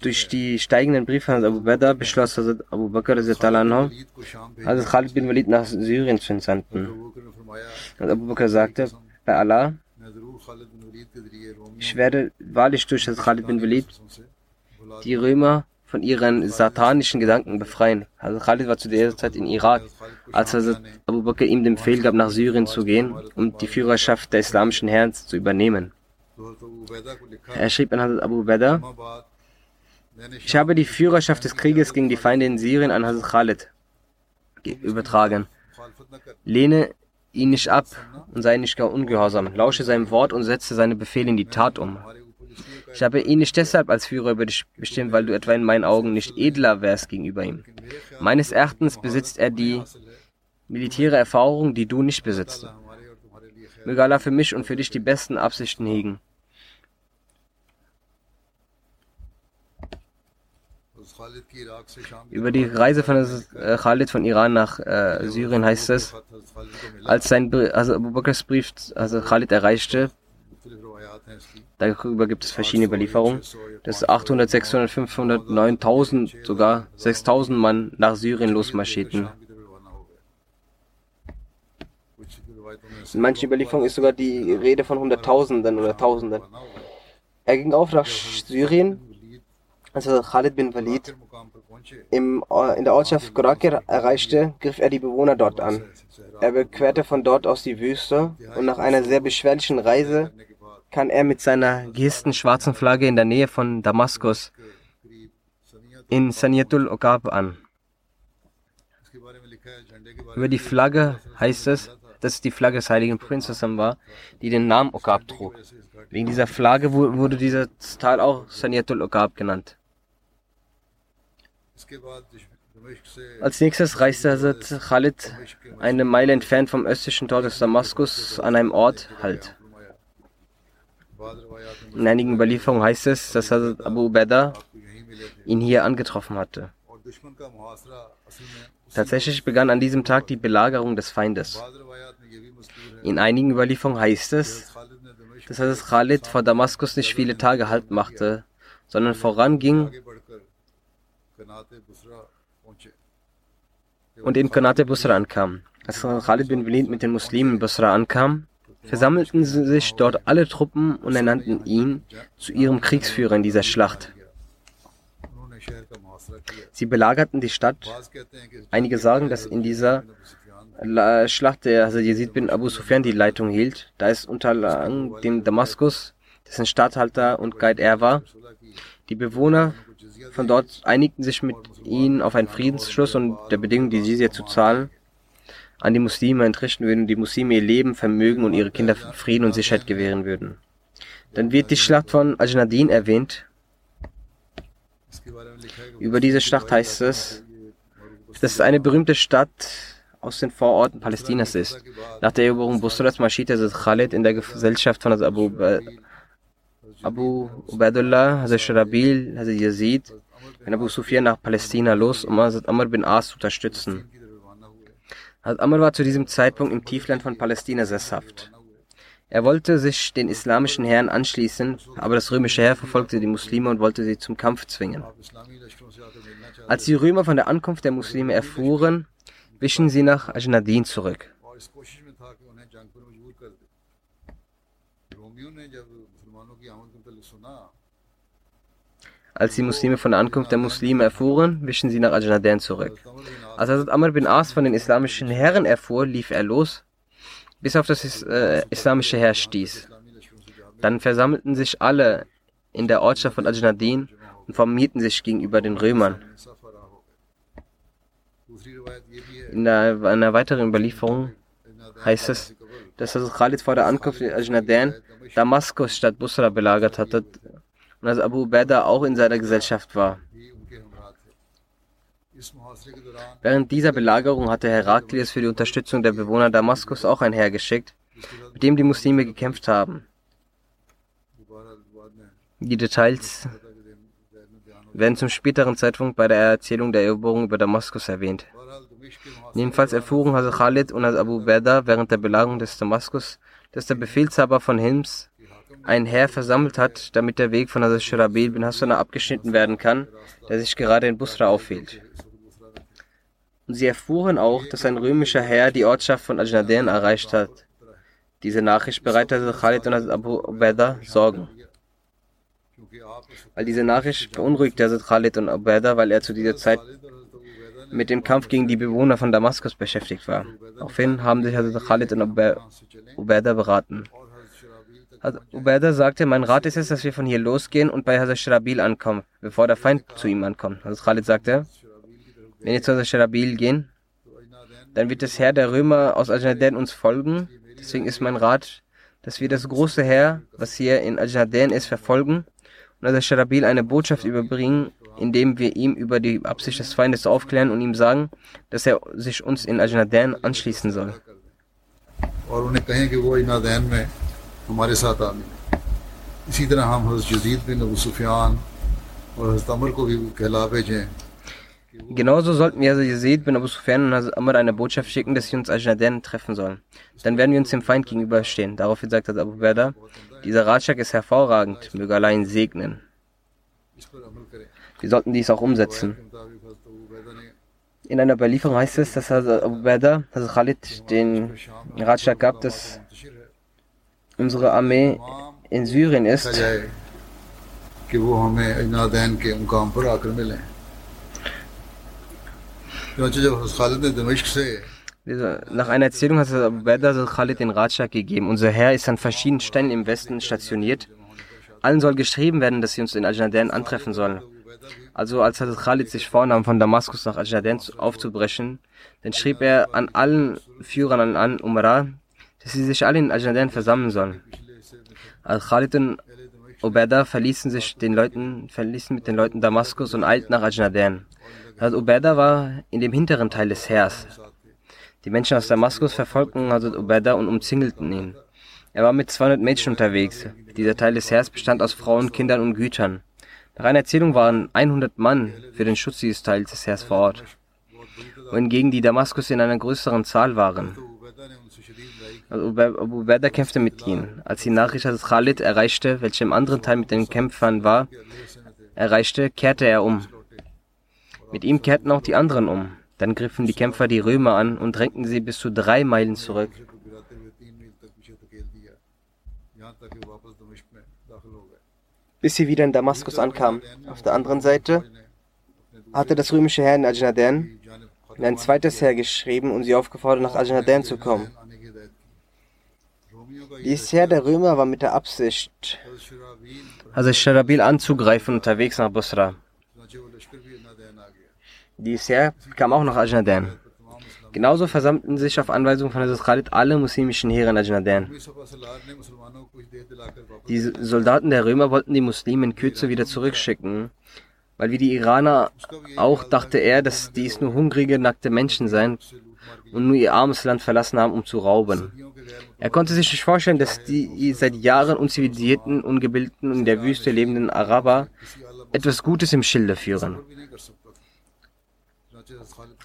Durch die steigenden Briefe an Abu Bakr beschloss Hazrat Abu Bakr Hazrat Khalid bin Walid nach Syrien zu entsenden. Und Abu Bakr sagte, bei Allah, ich werde wahrlich durch Hazrat Khalid bin Walid die Römer von ihren satanischen Gedanken befreien. Hazrat Khalid war zu der Zeit in Irak, als Hazrat Abu Bakr ihm den Befehl gab, nach Syrien zu gehen, um die Führerschaft der islamischen Herren zu übernehmen. Er schrieb an Hazrat Abu Beda, ich habe die Führerschaft des Krieges gegen die Feinde in Syrien an Hazrat Khalid übertragen. Lehne ihn nicht ab und sei nicht gar ungehorsam. Lausche seinem Wort und setze seine Befehle in die Tat um. Ich habe ihn nicht deshalb als Führer über dich bestimmt, weil du etwa in meinen Augen nicht edler wärst gegenüber ihm. Meines Erachtens besitzt er die militäre Erfahrung, die du nicht besitzt. Möge Allah für mich und für dich die besten Absichten hegen. Über die Reise von äh, Khalid von Iran nach äh, Syrien heißt es, als sein also Abu Bakrs Brief also Khalid erreichte, darüber gibt es verschiedene Überlieferungen, dass 800, 600, 500, 9000, sogar 6000 Mann nach Syrien losmarschierten. In manchen Überlieferungen ist sogar die Rede von Hunderttausenden oder Tausenden. Er ging auf nach Syrien als Khalid bin Walid im, in der Ortschaft Gorakir erreichte, griff er die Bewohner dort an. Er bequerte von dort aus die Wüste und nach einer sehr beschwerlichen Reise kam er mit seiner gehissten schwarzen Flagge in der Nähe von Damaskus in Saniyatul Okab an. Über die Flagge heißt es, dass es die Flagge des heiligen Prinzessin war, die den Namen Okab trug. Wegen dieser Flagge wurde dieses Tal auch Saniyatul Okab genannt. Als nächstes reiste Hazrat Khalid eine Meile entfernt vom östlichen Tor des Damaskus an einem Ort halt. In einigen Überlieferungen heißt es, dass Hazrat Abu Ubaidah ihn hier angetroffen hatte. Tatsächlich begann an diesem Tag die Belagerung des Feindes. In einigen Überlieferungen heißt es, dass Hazrat Khalid vor Damaskus nicht viele Tage Halt machte, sondern voranging und in Kanate Busra ankam. Als Khalid bin Walid mit den Muslimen in Busra ankam, versammelten sich dort alle Truppen und ernannten ihn zu ihrem Kriegsführer in dieser Schlacht. Sie belagerten die Stadt. Einige sagen, dass in dieser Schlacht der Hazrat Yazid bin Abu Sufyan die Leitung hielt, da es unter dem Damaskus, dessen Statthalter und Guide er war, die Bewohner von dort einigten sich mit ihnen auf einen Friedensschluss und der Bedingung, die Jizya zu zahlen, an die Muslime entrichten würden, die Muslime ihr Leben, Vermögen und ihre Kinder Frieden und Sicherheit gewähren würden. Dann wird die Schlacht von Ajnadin erwähnt. Über diese Schlacht heißt es, dass es eine berühmte Stadt aus den Vororten Palästinas ist. Nach der Eroberung Busras marschierte Khalid in der Gesellschaft von Abu Abu Ubaidullah, Hazrat Sharabil, Hazrat Yazid, wenn Abu Sufyan nach Palästina los, um Hazrat Amr bin As zu unterstützen. Hazrat Amr war zu diesem Zeitpunkt im Tiefland von Palästina sesshaft. Er wollte sich den islamischen Herren anschließen, aber das römische Heer verfolgte die Muslime und wollte sie zum Kampf zwingen. Als die Römer von der Ankunft der Muslime erfuhren, wichen sie nach Ajnadin zurück. Als die Muslime von der Ankunft der Muslime erfuhren, wichen sie nach Ajnadin zurück. Als Hazrat Amr bin As von den islamischen Herren erfuhr, lief er los bis auf das äh, islamische Heer stieß. Dann versammelten sich alle in der Ortschaft von Ajnadin und formierten sich gegenüber den Römern. In einer weiteren Überlieferung heißt es, dass Hazrat Khalid vor der Ankunft in Ajnadin Damaskus statt Busra belagert hatte und dass Abu Ubaidah auch in seiner Gesellschaft war. Während dieser Belagerung hatte Heraklius für die Unterstützung der Bewohner Damaskus auch ein Heer geschickt, mit dem die Muslime gekämpft haben. Die Details werden zum späteren Zeitpunkt bei der Erzählung der Eroberung über Damaskus erwähnt. Jedenfalls erfuhren Hazrat Khalid und Abu Berda während der Belagerung des Damaskus, dass der Befehlshaber von Hims ein Heer versammelt hat, damit der Weg von Hazrat Shirabil bin Hassan abgeschnitten werden kann, der sich gerade in Busra aufhielt. Und sie erfuhren auch, dass ein römischer Herr die Ortschaft von Ajnaden erreicht hat. Diese Nachricht bereitete Khalid und Abu Ubaidah Sorgen. Weil diese Nachricht beunruhigte Hazrat Khalid und Ubaidah, weil er zu dieser Zeit mit dem Kampf gegen die Bewohner von Damaskus beschäftigt war. Daraufhin haben sich Hazrat Khalid und Ubaidah beraten. Hazrat Ubaidah sagte, mein Rat ist es, dass wir von hier losgehen und bei Hazrat Shirabil ankommen, bevor der Feind zu ihm ankommt. Hazrat Khalid sagte, wenn wir zu Sharabil gehen, dann wird das Heer der Römer aus Ajnaden uns folgen. Deswegen ist mein Rat, dass wir das große Heer, was hier in Ajnaden ist, verfolgen und also Sharabil eine Botschaft überbringen, indem wir ihm über die Absicht des Feindes aufklären und ihm sagen, dass er sich uns in Ajnaden anschließen soll. Genauso sollten wir Yazid bin Abu Sufyan und Hazrat Amr eine Botschaft schicken, dass sie uns Ajnaden treffen sollen. Dann werden wir uns dem Feind gegenüberstehen. Daraufhin sagt Abu Berda, dieser Ratschlag ist hervorragend, möge allein segnen. Wir sollten dies auch umsetzen. In einer Überlieferung heißt es, dass Abu Berda, also Khalid, den Ratschlag gab, dass unsere Armee in Syrien ist. Nach einer Erzählung hat Abu Bakr Khalid den Ratschlag gegeben. Unser Herr ist an verschiedenen Stellen im Westen stationiert. Allen soll geschrieben werden, dass sie uns in Ajnaden antreffen sollen. Also als Hazrat Khalid sich vornahm, von Damaskus nach Ajnaden aufzubrechen, dann schrieb er an allen Führern an Umrah, dass sie sich alle in Ajnaden versammeln sollen. Als Khalid und Ubaidah verließen sich den Leuten, verließen mit den Leuten Damaskus und eilten nach Ajnaden. Hazrat Ubaidah war in dem hinteren Teil des Heers. Die Menschen aus Damaskus verfolgten Hazrat Ubaidah und umzingelten ihn. Er war mit 200 Mädchen unterwegs. Dieser Teil des Heers bestand aus Frauen, Kindern und Gütern. Einer Erzählung waren 100 Mann für den Schutz dieses Teils des Heers vor Ort, wohingegen die Damaskus in einer größeren Zahl waren. Also Abu Ubaidah kämpfte mit ihnen. Als die Nachricht Hazrat Khalid erreichte, welche im anderen Teil mit den Kämpfern war, erreichte, kehrte er um. Mit ihm kehrten auch die anderen um. Dann griffen die Kämpfer die Römer an und drängten sie bis zu drei Meilen zurück. Bis sie wieder in Damaskus ankamen. Auf der anderen Seite hatte das römische Heer in Ajnaden in ein zweites Heer geschrieben und sie aufgefordert, nach Ajnaden zu kommen. Dieses Heer der Römer war mit der Absicht, also Sharabil anzugreifen, unterwegs nach Busra. Dieses Heer kam auch nach Ajnadan. Genauso versammelten sich auf Anweisung von Hazrat Khalid alle muslimischen Heere in Ajnadan. Die Soldaten der Römer wollten die Muslime in Kürze wieder zurückschicken, weil wie die Iraner auch dachte er, dass dies nur hungrige, nackte Menschen seien und nur ihr armes Land verlassen haben, um zu rauben. Er konnte sich nicht vorstellen, dass die seit Jahren unzivilisierten, ungebildeten und in der Wüste lebenden Araber etwas Gutes im Schilde führen.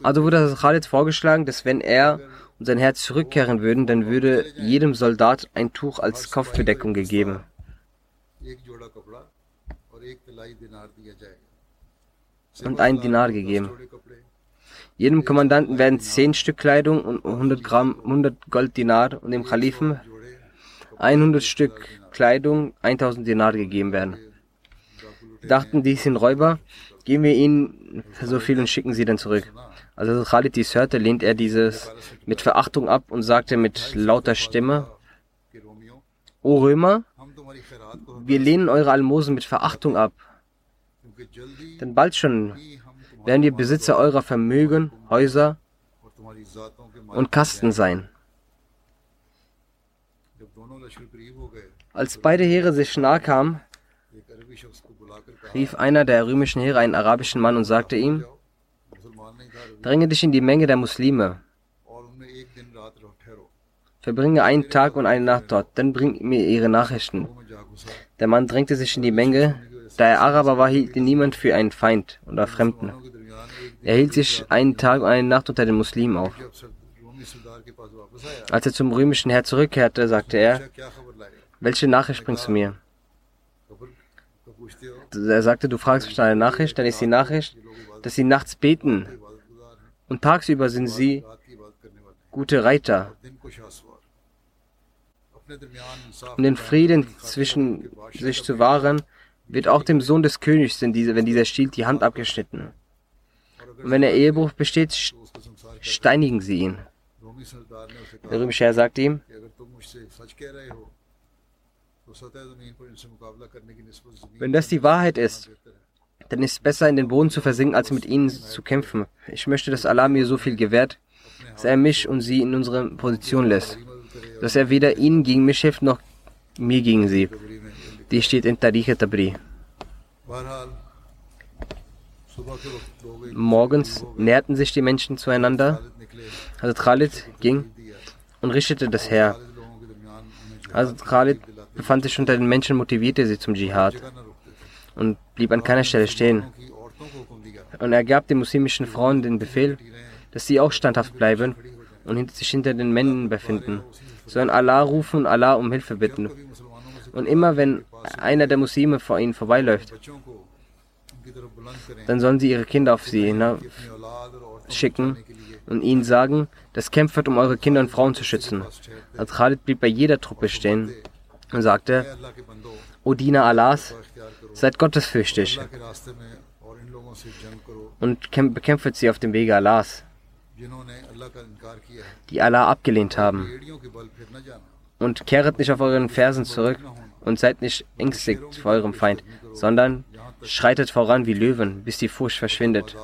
Also wurde Khalid vorgeschlagen, dass wenn er und sein Herz zurückkehren würden, dann würde jedem Soldat ein Tuch als Kopfbedeckung gegeben. Und ein Dinar gegeben. Jedem Kommandanten werden 10 Stück Kleidung und 100 Gramm 100 Gold Dinar und dem Kalifen 100 Stück Kleidung 1000 Dinar gegeben werden. Dachten, dies sind Räuber, geben wir ihnen so viel und schicken sie dann zurück. Als Khalid dies hörte, lehnt er dieses mit Verachtung ab und sagte mit lauter Stimme, O Römer, wir lehnen eure Almosen mit Verachtung ab. Denn bald schon werden wir Besitzer eurer Vermögen, Häuser und Kasten sein. Als beide Heere sich nahe kamen, rief einer der römischen Heere einen arabischen Mann und sagte ihm, Dränge dich in die Menge der Muslime. Verbringe einen Tag und eine Nacht dort, dann bring mir ihre Nachrichten. Der Mann drängte sich in die Menge. Da er Araber war, hielt ihn niemand für einen Feind oder Fremden. Er hielt sich einen Tag und eine Nacht unter den Muslimen auf. Als er zum römischen Herr zurückkehrte, sagte er, welche Nachricht bringst du mir? Er sagte, du fragst mich nach einer Nachricht, dann ist die Nachricht, dass sie nachts beten und tagsüber sind sie gute Reiter. Um den Frieden zwischen sich zu wahren, wird auch dem Sohn des Königs, wenn dieser stiehlt, die Hand abgeschnitten. Und wenn der Ehebruch besteht, steinigen sie ihn. Der römische Herr sagte ihm, wenn das die Wahrheit ist, dann ist es besser, in den Boden zu versinken, als mit ihnen zu kämpfen. Ich möchte, dass Allah mir so viel gewährt, dass er mich und sie in unsere Position lässt. Dass er weder ihnen gegen mich hilft, noch mir gegen sie. Die steht in Tariq Tabri. Morgens näherten sich die Menschen zueinander. Hazrat Khalid ging und richtete das Heer. Hazrat Khalid befand sich unter den Menschen, motivierte sie zum Dschihad und blieb an keiner Stelle stehen. Und er gab den muslimischen Frauen den Befehl, dass sie auch standhaft bleiben und sich hinter den Männern befinden, sollen Allah rufen und Allah um Hilfe bitten. Und immer wenn einer der Muslime vor ihnen vorbeiläuft, dann sollen sie ihre Kinder auf sie schicken und ihnen sagen, das kämpft, um eure Kinder und Frauen zu schützen. Als Khalid blieb bei jeder Truppe stehen und sagte, O Diener Allahs, seid gottesfürchtig und bekämpft sie auf dem Wege Allahs, die Allah abgelehnt haben. Und kehret nicht auf euren Fersen zurück und seid nicht ängstlich vor eurem Feind, sondern schreitet voran wie Löwen, bis die Furcht verschwindet.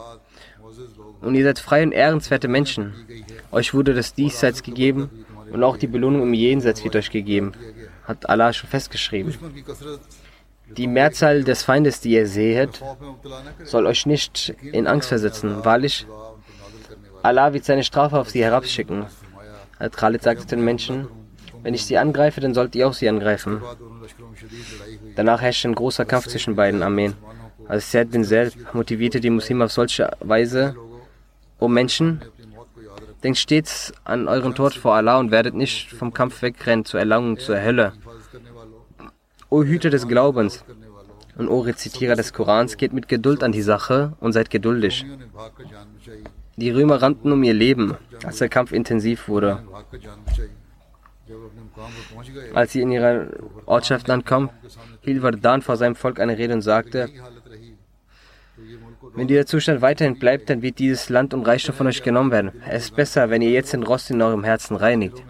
Und ihr seid frei und ehrenswerte Menschen. Euch wurde das Diesseits gegeben und auch die Belohnung im Jenseits wird euch gegeben, hat Allah schon festgeschrieben. Die Mehrzahl des Feindes, die ihr seht, soll euch nicht in Angst versetzen. Wahrlich, Allah wird seine Strafe auf sie herabschicken. Khalid sagte den Menschen, wenn ich sie angreife, dann sollt ihr auch sie angreifen. Danach herrschte ein großer Kampf zwischen beiden Armeen. Als Said bin Zaid motivierte die Muslime auf solche Weise, O Menschen, denkt stets an euren Tod vor Allah und werdet nicht vom Kampf wegrennen zur Erlangung zur Hölle. O Hüter des Glaubens und O Rezitierer des Korans, geht mit Geduld an die Sache und seid geduldig. Die Römer rannten um ihr Leben, als der Kampf intensiv wurde. Als sie in ihrer Ortschaft ankommen, hielt Vardan vor seinem Volk eine Rede und sagte, wenn dieser Zustand weiterhin bleibt, dann wird dieses Land und Reichtum von euch genommen werden. Es ist besser, wenn ihr jetzt den Rost in eurem Herzen reinigt.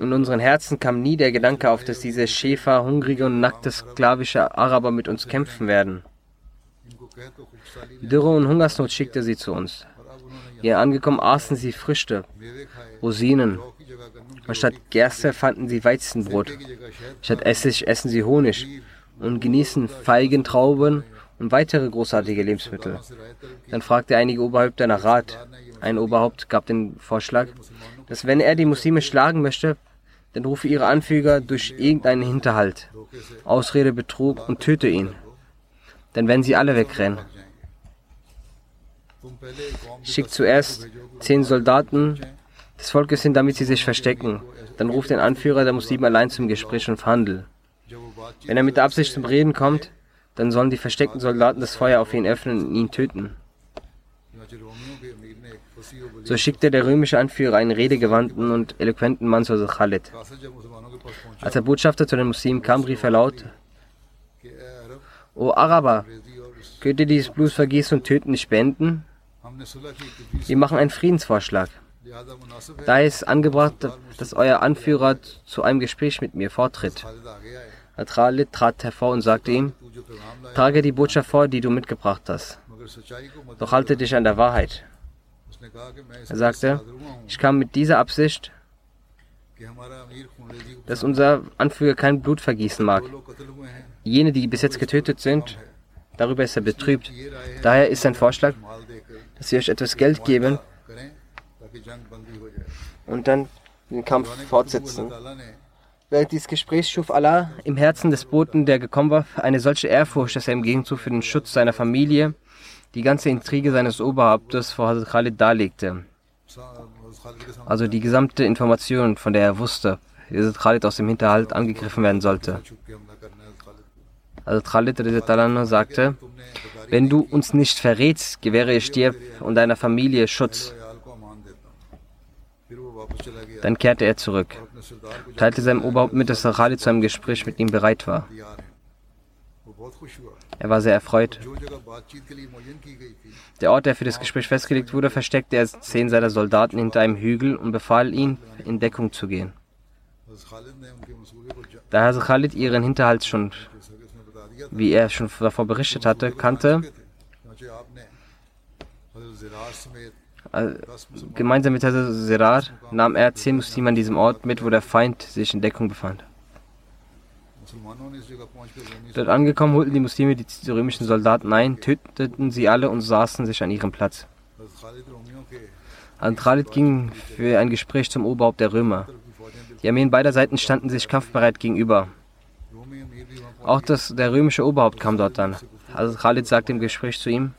In unseren Herzen kam nie der Gedanke auf, dass diese Schäfer, hungrige und nackte sklavische Araber mit uns kämpfen werden. Dürre und Hungersnot schickte sie zu uns. Hier angekommen aßen sie Früchte, Rosinen. Anstatt Gerste fanden sie Weizenbrot. Statt Essig essen sie Honig und genießen Feigen, Trauben und weitere großartige Lebensmittel. Dann fragte einige Oberhäupter nach Rat. Ein Oberhaupt gab den Vorschlag, dass wenn er die Muslime schlagen möchte, dann rufe ihre Anführer durch irgendeinen Hinterhalt, Ausrede, Betrug und töte ihn. dann werden sie alle wegrennen. Schickt zuerst zehn Soldaten des Volkes hin, damit sie sich verstecken. Dann ruft den Anführer der Muslime allein zum Gespräch und Verhandel. Wenn er mit der Absicht zum Reden kommt, dann sollen die versteckten Soldaten das Feuer auf ihn öffnen und ihn töten. So schickte der römische Anführer einen redegewandten und eloquenten Mann zu Khalid. Als der Botschafter zu den Muslimen kam, rief er laut, O Araber, könnt ihr dieses Blutvergießen und Töten nicht beenden? Wir machen einen Friedensvorschlag. Da ist angebracht, dass euer Anführer zu einem Gespräch mit mir vortritt. Khalid trat hervor und sagte ihm, trage die Botschaft vor, die du mitgebracht hast. Doch halte dich an der Wahrheit. Er sagte, ich kam mit dieser Absicht, dass unser Anführer kein Blut vergießen mag. Jene, die bis jetzt getötet sind, darüber ist er betrübt. Daher ist sein Vorschlag, dass sie euch etwas Geld geben und dann den Kampf fortsetzen. Während dieses Gesprächs schuf Allah im Herzen des Boten, der gekommen war, eine solche Ehrfurcht, dass er im Gegenzug für den Schutz seiner Familie die ganze Intrige seines Oberhauptes vor Hazrat Khalid darlegte. Also die gesamte Information, von der er wusste, Hazrat Khalid aus dem Hinterhalt angegriffen werden sollte. Hazrat Khalid sagte, wenn du uns nicht verrätst, gewähre ich dir und deiner Familie Schutz. Dann kehrte er zurück, teilte seinem Oberhaupt mit, dass Khalid zu einem Gespräch mit ihm bereit war. Er war sehr erfreut. Der Ort, der für das Gespräch festgelegt wurde, versteckte er zehn seiner Soldaten hinter einem Hügel und befahl ihnen, in Deckung zu gehen. Da Herr Khalid ihren Hinterhalt schon, wie er schon davor berichtet hatte, kannte, also, gemeinsam mit Herr Sirar nahm er zehn Muslime an diesem Ort mit, wo der Feind sich in Deckung befand. Dort angekommen holten die Muslime die römischen Soldaten ein, töteten sie alle und saßen sich an ihrem Platz. Al-Khalid ging für ein Gespräch zum Oberhaupt der Römer. Die Armeen beider Seiten standen sich kampfbereit gegenüber. Auch das, der römische Oberhaupt kam dort an. Also Khalid sagte im Gespräch zu ihm,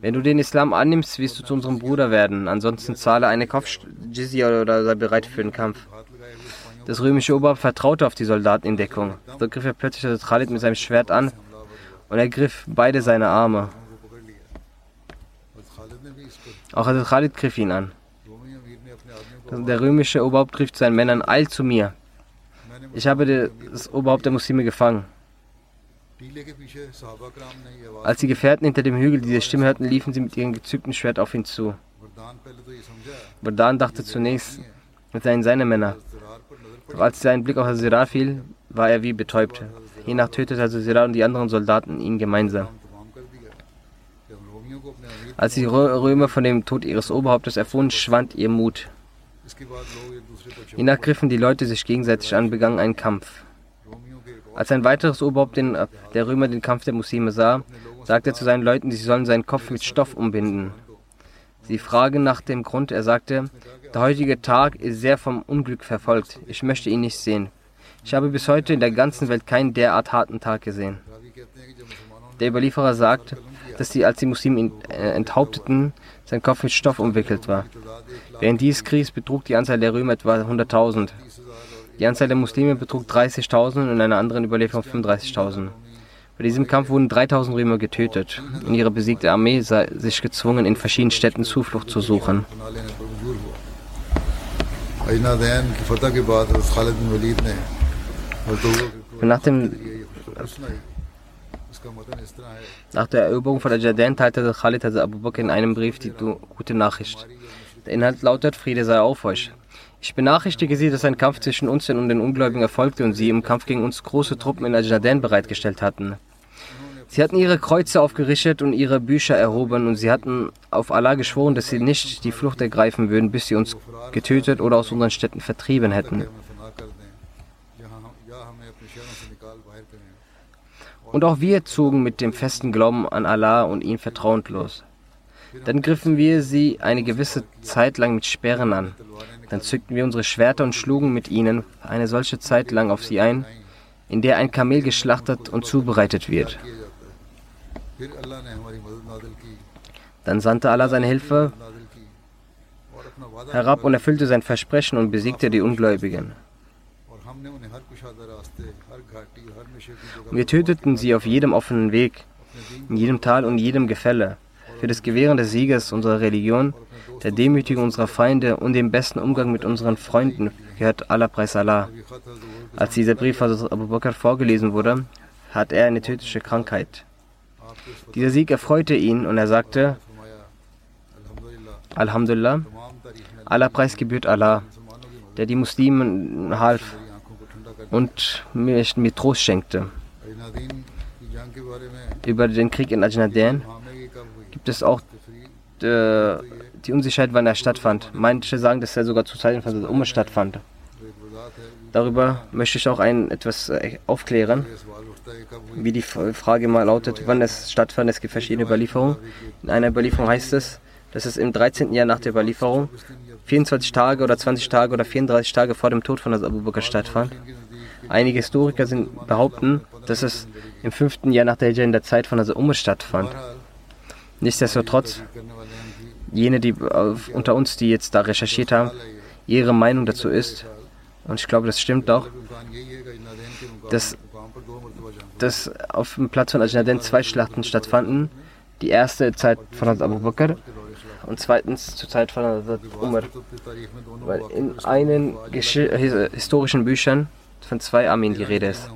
wenn du den Islam annimmst, wirst du zu unserem Bruder werden. Ansonsten zahle eine Kopfjizya oder sei bereit für den Kampf. Das römische Oberhaupt vertraute auf die Soldaten in Deckung. So griff er plötzlich Hazrat Khalid mit seinem Schwert an und er griff beide seine Arme. Auch Hazrat Khalid griff ihn an. Der römische Oberhaupt rief zu seinen Männern, eilt zu mir. Ich habe das Oberhaupt der Muslime gefangen. Als die Gefährten hinter dem Hügel diese Stimme hörten, liefen sie mit ihrem gezückten Schwert auf ihn zu. Bardan dachte zunächst, es seien seine Männer. Doch als sein Blick auf Hazira fiel, war er wie betäubt. Hiernach tötete Hazira und die anderen Soldaten ihn gemeinsam. Als die Römer von dem Tod ihres Oberhauptes erfuhren, schwand ihr Mut. Hiernach griffen die Leute sich gegenseitig an, begannen einen Kampf. Als ein weiteres Oberhaupt den, der Römer den Kampf der Muslime sah, sagte er zu seinen Leuten, sie sollen seinen Kopf mit Stoff umbinden. Sie fragen nach dem Grund. Er sagte, der heutige Tag ist sehr vom Unglück verfolgt. Ich möchte ihn nicht sehen. Ich habe bis heute in der ganzen Welt keinen derart harten Tag gesehen. Der Überlieferer sagt, dass sie, als die Muslime ihn äh, enthaupteten, sein Kopf mit Stoff umwickelt war. Während dieses Kriegs betrug die Anzahl der Römer etwa 100.000. Die Anzahl der Muslime betrug 30.000 und in einer anderen Überlieferung 35.000. Bei diesem Kampf wurden 3000 Römer getötet und ihre besiegte Armee sah sich gezwungen, in verschiedenen Städten Zuflucht zu suchen. Nach, dem, nach der Eroberung von Ajadan teilte Khalid also Abu Bakr in einem Brief die gute Nachricht. Der Inhalt lautet: Friede sei auf euch. Ich benachrichtige Sie, dass ein Kampf zwischen uns und den Ungläubigen erfolgte und Sie im Kampf gegen uns große Truppen in Ajadan bereitgestellt hatten. Sie hatten ihre Kreuze aufgerichtet und ihre Bücher erhoben und sie hatten auf Allah geschworen, dass sie nicht die Flucht ergreifen würden, bis sie uns getötet oder aus unseren Städten vertrieben hätten. Und auch wir zogen mit dem festen Glauben an Allah und ihn vertrauend los. Dann griffen wir sie eine gewisse Zeit lang mit Sperren an. Dann zückten wir unsere Schwerter und schlugen mit ihnen eine solche Zeit lang auf sie ein, in der ein Kamel geschlachtet und zubereitet wird. Dann sandte Allah seine Hilfe herab und erfüllte sein Versprechen und besiegte die Ungläubigen. Wir töteten sie auf jedem offenen Weg, in jedem Tal und jedem Gefälle. Für das Gewähren des Sieges unserer Religion, der Demütigung unserer Feinde und dem besten Umgang mit unseren Freunden gehört aller Preis Allah. Als dieser Brief von Abu Bakr vorgelesen wurde, hat er eine tödliche Krankheit. Dieser Sieg erfreute ihn und er sagte, Alhamdulillah, aller Preis gebührt Allah, der die Muslimen half und mir, mir Trost schenkte. Über den Krieg in Ajnaden gibt es auch äh, die Unsicherheit, wann er stattfand. Manche sagen, dass er sogar zu Zeiten von Umme stattfand. Darüber möchte ich auch ein, etwas äh, aufklären, wie die Frage mal lautet, wann es stattfand. Es gibt verschiedene Überlieferungen. In einer Überlieferung heißt es, dass es im 13. Jahr nach der Überlieferung 24 Tage oder 20 Tage oder 34 Tage vor dem Tod von Abu Bakr stattfand. Einige Historiker sind, behaupten, dass es im 5. Jahr nach der Hijra in der Zeit von Umar stattfand. Nichtsdestotrotz, jene, die unter uns, die jetzt da recherchiert haben, ihre Meinung dazu ist, und ich glaube, das stimmt auch, dass, dass auf dem Platz von Ajnaden zwei Schlachten stattfanden. Die erste Zeit von Abu Bakr und zweitens zur Zeit von Umar. Weil in einen historischen Büchern von zwei Armeen die Rede ist.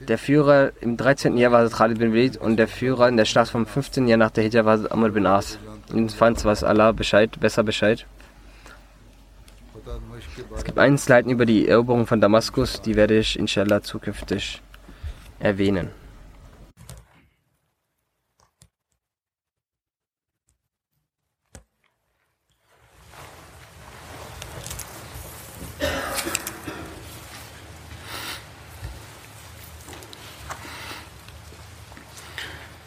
Der Führer im 13. Jahr war Khalid bin Walid und der Führer in der Schlacht vom 15. Jahr nach der Hijra war Amr bin As. Jedenfalls weiß Allah Bescheid, besser Bescheid. Es gibt einen Slide über die Eroberung von Damaskus, die werde ich inshallah zukünftig erwähnen.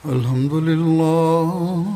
الحمد لله